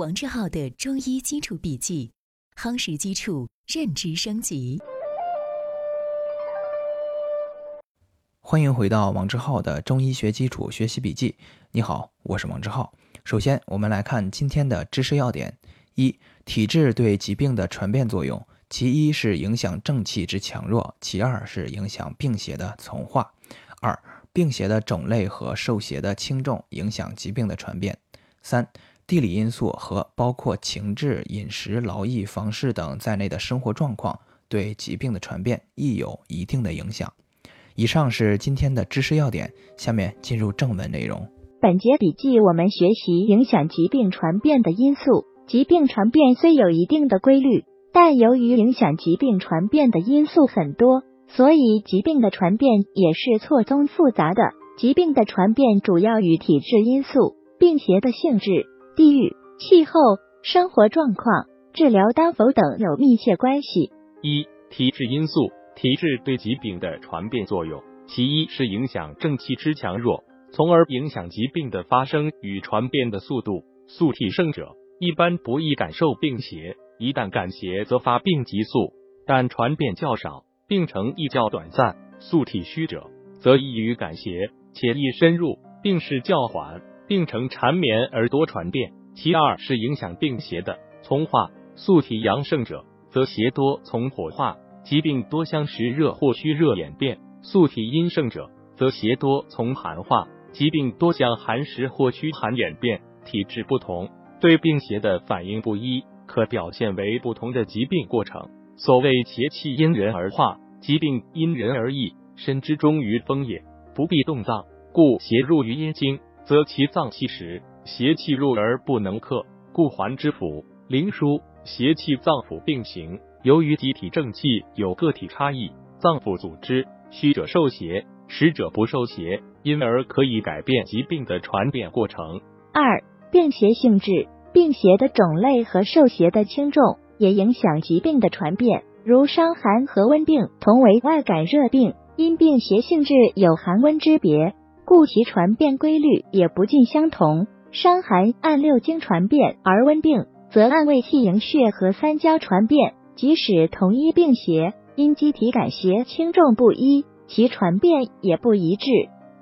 王志浩的中医基础笔记，夯实基础，认知升级。欢迎回到王志浩的中医学基础学习笔记。你好，我是王志浩。首先，我们来看今天的知识要点：一、体质对疾病的传变作用，其一是影响正气之强弱，其二是影响病邪的从化。二、病邪的种类和受邪的轻重影响疾病的传变。三、地理因素和包括情志、饮食、劳逸、房事等在内的生活状况，对疾病的传变亦有一定的影响。以上是今天的知识要点，下面进入正文内容。本节笔记我们学习影响疾病传变的因素。疾病传变虽有一定的规律，但由于影响疾病传变的因素很多，所以疾病的传变也是错综复杂的。疾病的传变主要与体质因素、病邪的性质、地域、气候、生活状况、治疗当否等有密切关系。一、体质因素，体质对疾病的传变作用，其一是影响正气之强弱。从而影响疾病的发生与传变的速度。素体盛者一般不易感受病邪，一旦感邪则发病急速，但传变较少，病程亦较短暂。素体虚者则易于感邪，且易深入，病势较缓，病程缠绵而多传变。其二是影响病邪的从化。素体阳盛者则邪多从火化，疾病多相实热或虚热演变；素体阴盛者则邪多从寒化。疾病多向寒湿或虚寒演变，体质不同，对病邪的反应不一，可表现为不同的疾病过程。所谓邪气因人而化，疾病因人而异。身之中于风也，不必动脏，故邪入于阴经，则其脏气实；邪气入而不能克，故还之腑、灵枢。邪气脏腑并行，由于机体正气有个体差异，脏腑组织虚者受邪。实者不受邪，因而可以改变疾病的传变过程。二、病邪性质，病邪的种类和受邪的轻重也影响疾病的传变。如伤寒和温病同为外感热病，因病邪性质有寒温之别，故其传变规律也不尽相同。伤寒按六经传变，而温病则按胃气营血和三焦传变。即使同一病邪，因机体感邪轻重不一。其传变也不一致。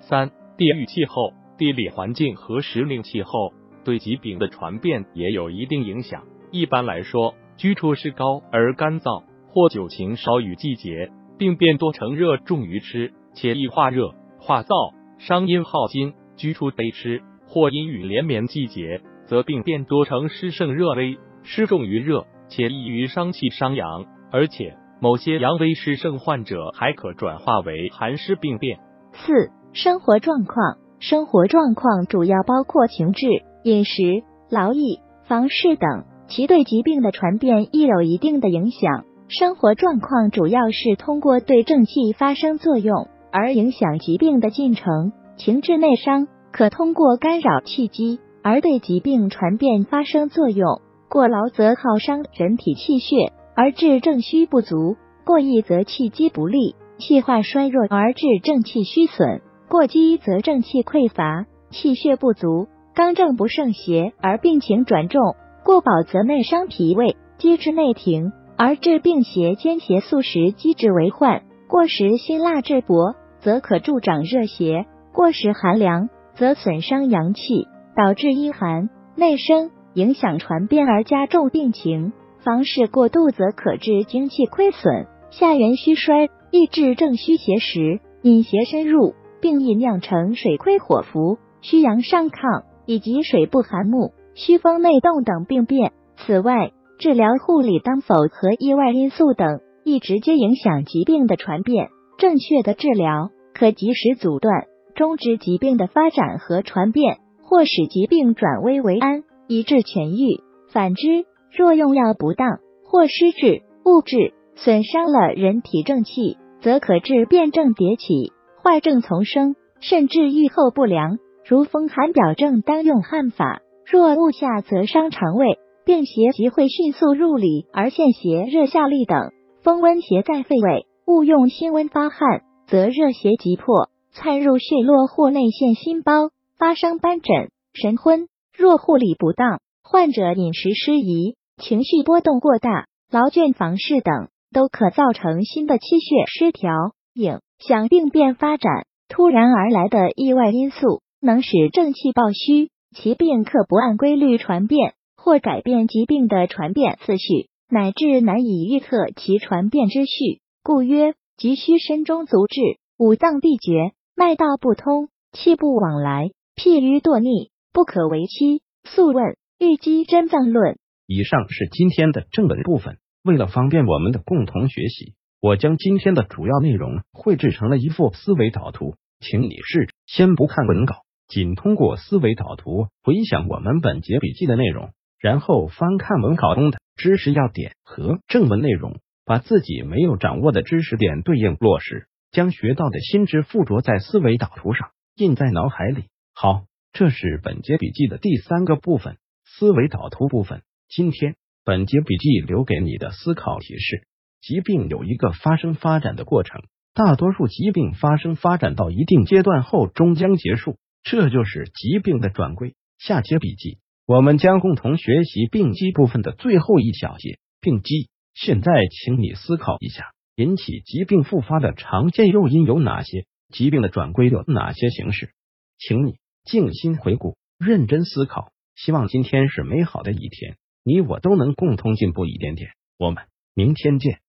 三、地域气候、地理环境和时令气候对疾病的传变也有一定影响。一般来说，居处湿高而干燥，或久晴少雨季节，病变多成热重于湿，且易化热化燥，伤阴耗津；居处悲湿或阴雨连绵季节，则病变多成湿盛热微，湿重于热，且易于伤气伤阳，而且。某些阳微湿盛患者还可转化为寒湿病变。四、生活状况，生活状况主要包括情志、饮食、劳逸、房事等，其对疾病的传变亦有一定的影响。生活状况主要是通过对正气发生作用而影响疾病的进程。情志内伤可通过干扰气机而对疾病传变发生作用。过劳则耗伤人体气血。而致正虚不足，过益则气机不利，气化衰弱而致正气虚损；过积则正气匮乏，气血不足，刚正不胜邪而病情转重；过饱则内伤脾胃，积滞内停而致病邪兼邪素食积滞为患；过食辛辣质薄，则可助长热邪；过食寒凉，则损伤阳气，导致阴寒内生，影响传变而加重病情。房事过度则可致精气亏损、下元虚衰，易致正虚邪实，引邪深入，并易酿成水亏火浮、虚阳上亢以及水不寒木、虚风内动等病变。此外，治疗护理当否和意外因素等，易直接影响疾病的传变。正确的治疗可及时阻断、终止疾病的发展和传变，或使疾病转危为安，以致痊愈。反之，若用药不当或失治误治，损伤了人体正气，则可致变症迭起，坏症丛生，甚至愈后不良。如风寒表症，当用汗法；若误下，则伤肠胃，病邪即会迅速入里而陷邪热下利等。风温邪在肺胃，误用辛温发汗，则热邪急迫窜入血络或内陷心包，发生斑疹、神昏。若护理不当。患者饮食失宜、情绪波动过大、劳倦房事等，都可造成心的气血失调，影响病变发展。突然而来的意外因素，能使正气暴虚，其病可不按规律传变，或改变疾病的传变次序，乃至难以预测其传变之序。故曰：急需身中足滞，五脏闭绝，脉道不通，气不往来，譬于堕逆，不可为期。素问《玉肌真脏论》。以上是今天的正文部分。为了方便我们的共同学习，我将今天的主要内容绘制成了一幅思维导图，请你试着先不看文稿，仅通过思维导图回想我们本节笔记的内容，然后翻看文稿中的知识要点和正文内容，把自己没有掌握的知识点对应落实，将学到的新知附着在思维导图上，印在脑海里。好，这是本节笔记的第三个部分——思维导图部分。今天。本节笔记留给你的思考提示：疾病有一个发生发展的过程，大多数疾病发生发展到一定阶段后终将结束，这就是疾病的转归。下节笔记我们将共同学习病机部分的最后一小节——病机。现在，请你思考一下，引起疾病复发的常见诱因有哪些？疾病的转归有哪些形式？请你静心回顾，认真思考。希望今天是美好的一天。你我都能共同进步一点点。我们明天见。